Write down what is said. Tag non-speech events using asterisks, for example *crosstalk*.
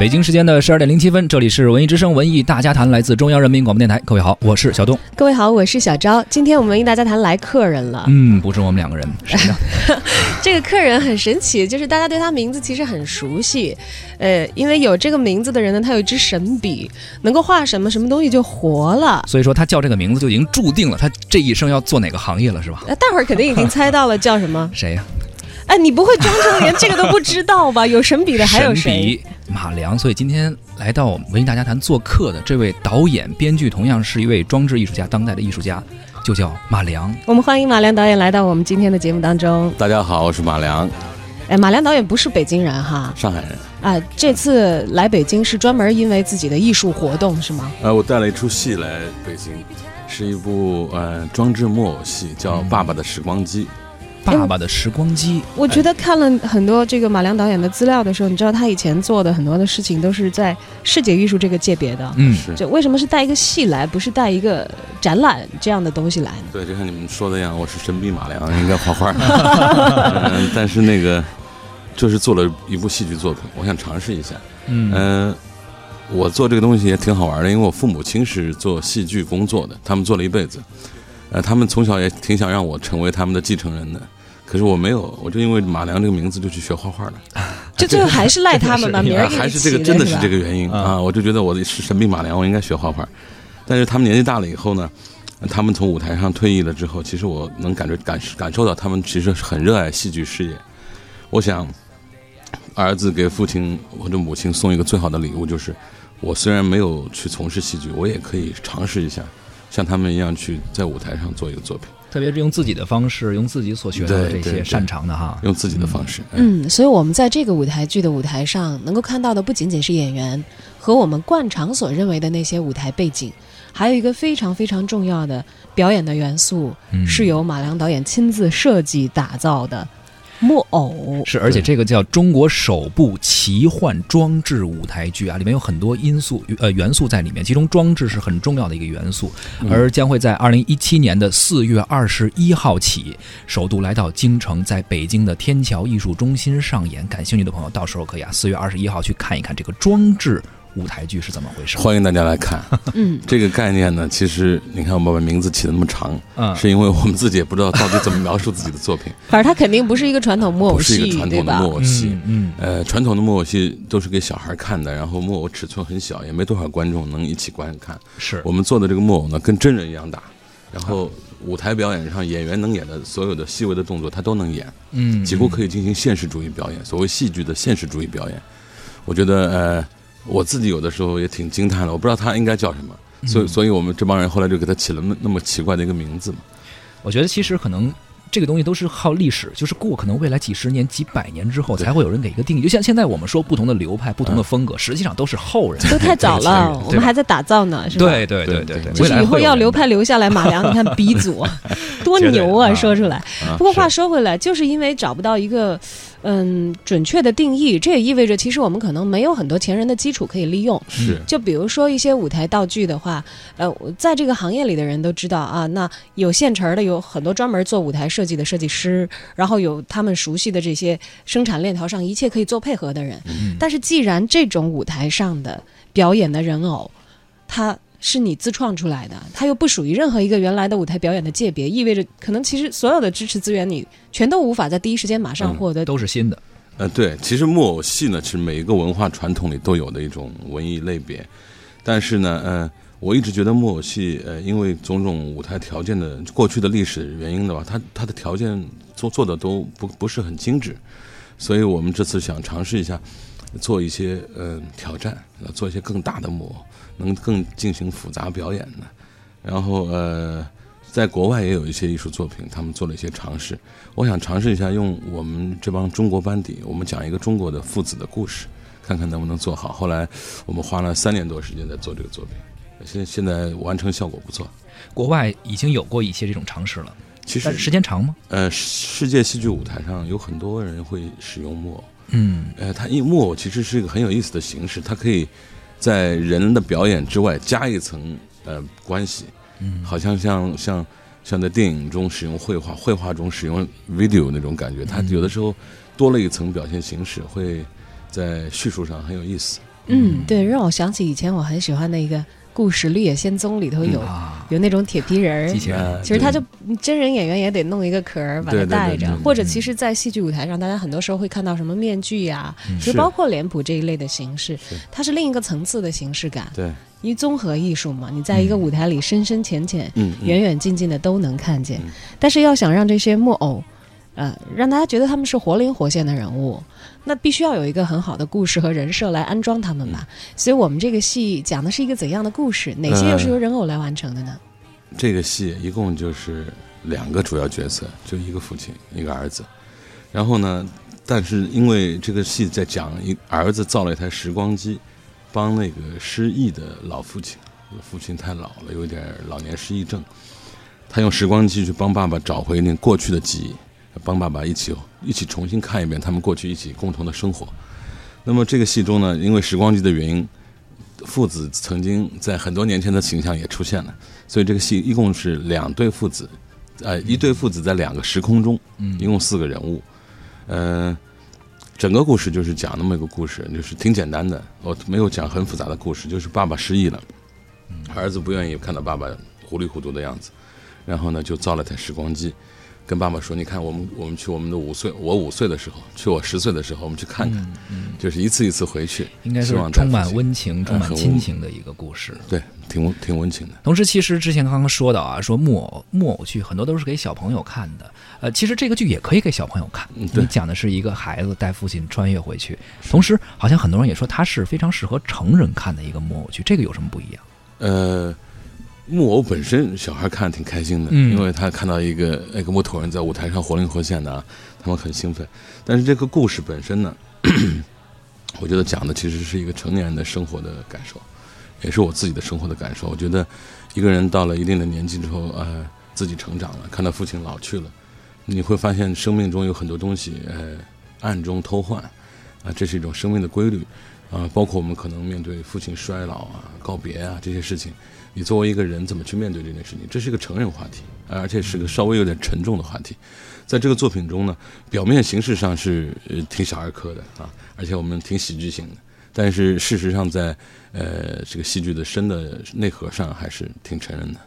北京时间的十二点零七分，这里是文艺之声文艺大家谈，来自中央人民广播电台。各位好，我是小东。各位好，我是小昭。今天我们文艺大家谈来客人了。嗯，不是我们两个人，谁呢？*laughs* 这个客人很神奇，就是大家对他名字其实很熟悉。呃，因为有这个名字的人呢，他有一支神笔，能够画什么什么东西就活了。所以说他叫这个名字就已经注定了他这一生要做哪个行业了，是吧？那，大伙儿肯定已经猜到了，叫什么？谁呀？哎，你不会装成连这个都不知道吧？有神笔的还有谁？马良。所以今天来到文艺大家谈做客的这位导演、编剧，同样是一位装置艺术家、当代的艺术家，就叫马良。我们欢迎马良导演来到我们今天的节目当中。大家好，我是马良。哎，马良导演不是北京人哈，上海人。啊，这次来北京是专门因为自己的艺术活动是吗？呃，我带了一出戏来北京，是一部呃装置木偶戏，叫《爸爸的时光机》。爸爸的时光机，我觉得看了很多这个马良导演的资料的时候，你知道他以前做的很多的事情都是在视觉艺术这个界别的。嗯，是。就为什么是带一个戏来，不是带一个展览这样的东西来呢？对，就像你们说的一样，我是神笔马良，应该画画。*laughs* 嗯，但是那个就是做了一部戏剧作品，我想尝试一下。嗯，我做这个东西也挺好玩的，因为我父母亲是做戏剧工作的，他们做了一辈子。呃，他们从小也挺想让我成为他们的继承人的，可是我没有，我就因为马良这个名字就去学画画了。*laughs* 就最后还是赖 *laughs* 他们吧，名儿还是这个，真的是这个原因啊！我就觉得我是神笔马良，我应该学画画。但是他们年纪大了以后呢，他们从舞台上退役了之后，其实我能感觉感感受到他们其实很热爱戏剧事业。我想，儿子给父亲或者母亲送一个最好的礼物，就是我虽然没有去从事戏剧，我也可以尝试一下。像他们一样去在舞台上做一个作品，特别是用自己的方式，用自己所学的这些擅长的哈，用自己的方式。嗯，所以我们在这个舞台剧的舞台上，能够看到的不仅仅是演员和我们惯常所认为的那些舞台背景，还有一个非常非常重要的表演的元素，是由马良导演亲自设计打造的。木偶是，而且这个叫中国首部奇幻装置舞台剧啊，里面有很多因素呃元素在里面，其中装置是很重要的一个元素，而将会在二零一七年的四月二十一号起，首度来到京城，在北京的天桥艺术中心上演。感兴趣的朋友，到时候可以啊，四月二十一号去看一看这个装置。舞台剧是怎么回事？欢迎大家来看。*laughs* 嗯，这个概念呢，其实你看我们把名字起的那么长，嗯，是因为我们自己也不知道到底怎么描述自己的作品。*laughs* 反正它肯定不是一个传统木偶戏，不是一个传统的木偶戏。嗯，呃，传统的木偶戏都是给小孩看的，然后木偶尺寸很小，也没多少观众能一起观看。是我们做的这个木偶呢，跟真人一样大，然后舞台表演上演员能演的所有的细微的动作，他都能演。嗯，几乎可以进行现实主义表演，所谓戏剧的现实主义表演。我觉得，呃。我自己有的时候也挺惊叹的，我不知道他应该叫什么，所以，所以我们这帮人后来就给他起了那那么奇怪的一个名字嘛。我觉得其实可能这个东西都是靠历史，就是过可能未来几十年、几百年之后才会有人给一个定义。就像现在我们说不同的流派、不同的风格，实际上都是后人。*laughs* 都太早了，我们还在打造呢，是吧？对对对对对。就是以后要流派留下来，马良，你看鼻祖多牛啊！说出来。不过话说回来，就是因为找不到一个。嗯，准确的定义，这也意味着其实我们可能没有很多前人的基础可以利用。是，就比如说一些舞台道具的话，呃，在这个行业里的人都知道啊，那有现成的，有很多专门做舞台设计的设计师，然后有他们熟悉的这些生产链条上一切可以做配合的人。但是既然这种舞台上的表演的人偶，他。是你自创出来的，它又不属于任何一个原来的舞台表演的界别，意味着可能其实所有的支持资源你全都无法在第一时间马上获得。都是新的。呃，对，其实木偶戏呢是每一个文化传统里都有的一种文艺类别，但是呢，呃，我一直觉得木偶戏，呃，因为种种舞台条件的过去的历史原因的话，它它的条件做做的都不不是很精致，所以我们这次想尝试一下。做一些呃挑战，做一些更大的木偶，能更进行复杂表演的。然后呃，在国外也有一些艺术作品，他们做了一些尝试。我想尝试一下，用我们这帮中国班底，我们讲一个中国的父子的故事，看看能不能做好。后来我们花了三年多时间在做这个作品，现现在完成效果不错。国外已经有过一些这种尝试了，其实时间长吗？呃，世界戏剧舞台上有很多人会使用木偶。嗯，呃，它因木偶其实是一个很有意思的形式，它可以在人的表演之外加一层呃关系，嗯，好像像像像在电影中使用绘画，绘画中使用 video 那种感觉，它有的时候多了一层表现形式，会在叙述上很有意思。嗯，对，让我想起以前我很喜欢的一个故事《绿野仙踪》里头有、啊，有那种铁皮人儿。机。器人，呃其实他就真人演员也得弄一个壳儿把它对对对戴着对，对或者其实，在戏剧舞台上，大家很多时候会看到什么面具呀、其实包括脸谱这一类的形式，它是另一个层次的形式感。对，因为综合艺术嘛，你在一个舞台里深深浅浅、远远近近的都能看见。嗯。但是要想让这些木偶，呃，让大家觉得他们是活灵活现的人物，那必须要有一个很好的故事和人设来安装他们吧。所以我们这个戏讲的是一个怎样的故事？哪些又是由人偶来完成的呢？这个戏一共就是两个主要角色，就一个父亲，一个儿子。然后呢，但是因为这个戏在讲一儿子造了一台时光机，帮那个失忆的老父亲，父亲太老了，有点老年失忆症，他用时光机去帮爸爸找回那过去的记忆，帮爸爸一起一起重新看一遍他们过去一起共同的生活。那么这个戏中呢，因为时光机的原因，父子曾经在很多年前的形象也出现了。所以这个戏一共是两对父子，呃，一对父子在两个时空中，嗯一共四个人物，呃，整个故事就是讲那么一个故事，就是挺简单的，我没有讲很复杂的故事，就是爸爸失忆了，儿子不愿意看到爸爸糊里糊涂的样子，然后呢就造了台时光机，跟爸爸说：“你看，我们我们去我们的五岁，我五岁的时候，去我十岁的时候，我们去看看，就是一次一次回去，应该是充满温情、充满亲情的一个故事。对，挺挺温情的。同时，其实之前刚刚说到啊，说木偶木偶剧很多都是给小朋友看的。呃，其实这个剧也可以给小朋友看。你讲的是一个孩子带父亲穿越回去，同时好像很多人也说它是非常适合成人看的一个木偶剧，这个有什么不一样？呃，木偶本身小孩看挺开心的，嗯因为他看到一个那个木头人在舞台上活灵活现的啊，他们很兴奋。但是这个故事本身呢，*coughs* 我觉得讲的其实是一个成年人的生活的感受，也是我自己的生活的感受。我觉得一个人到了一定的年纪之后，呃，自己成长了，看到父亲老去了，你会发现生命中有很多东西，呃，暗中偷换，啊、这是一种生命的规律。啊、包括我们可能面对父亲衰老啊、告别啊这些事情，你作为一个人怎么去面对这件事情？这是一个成人话题，而且是个稍微有点沉重的话题。在这个作品中呢，表面形式上是挺小儿科的啊，而且我们挺喜剧性的，但是事实上在呃这个戏剧的深的内核上还是挺成人的。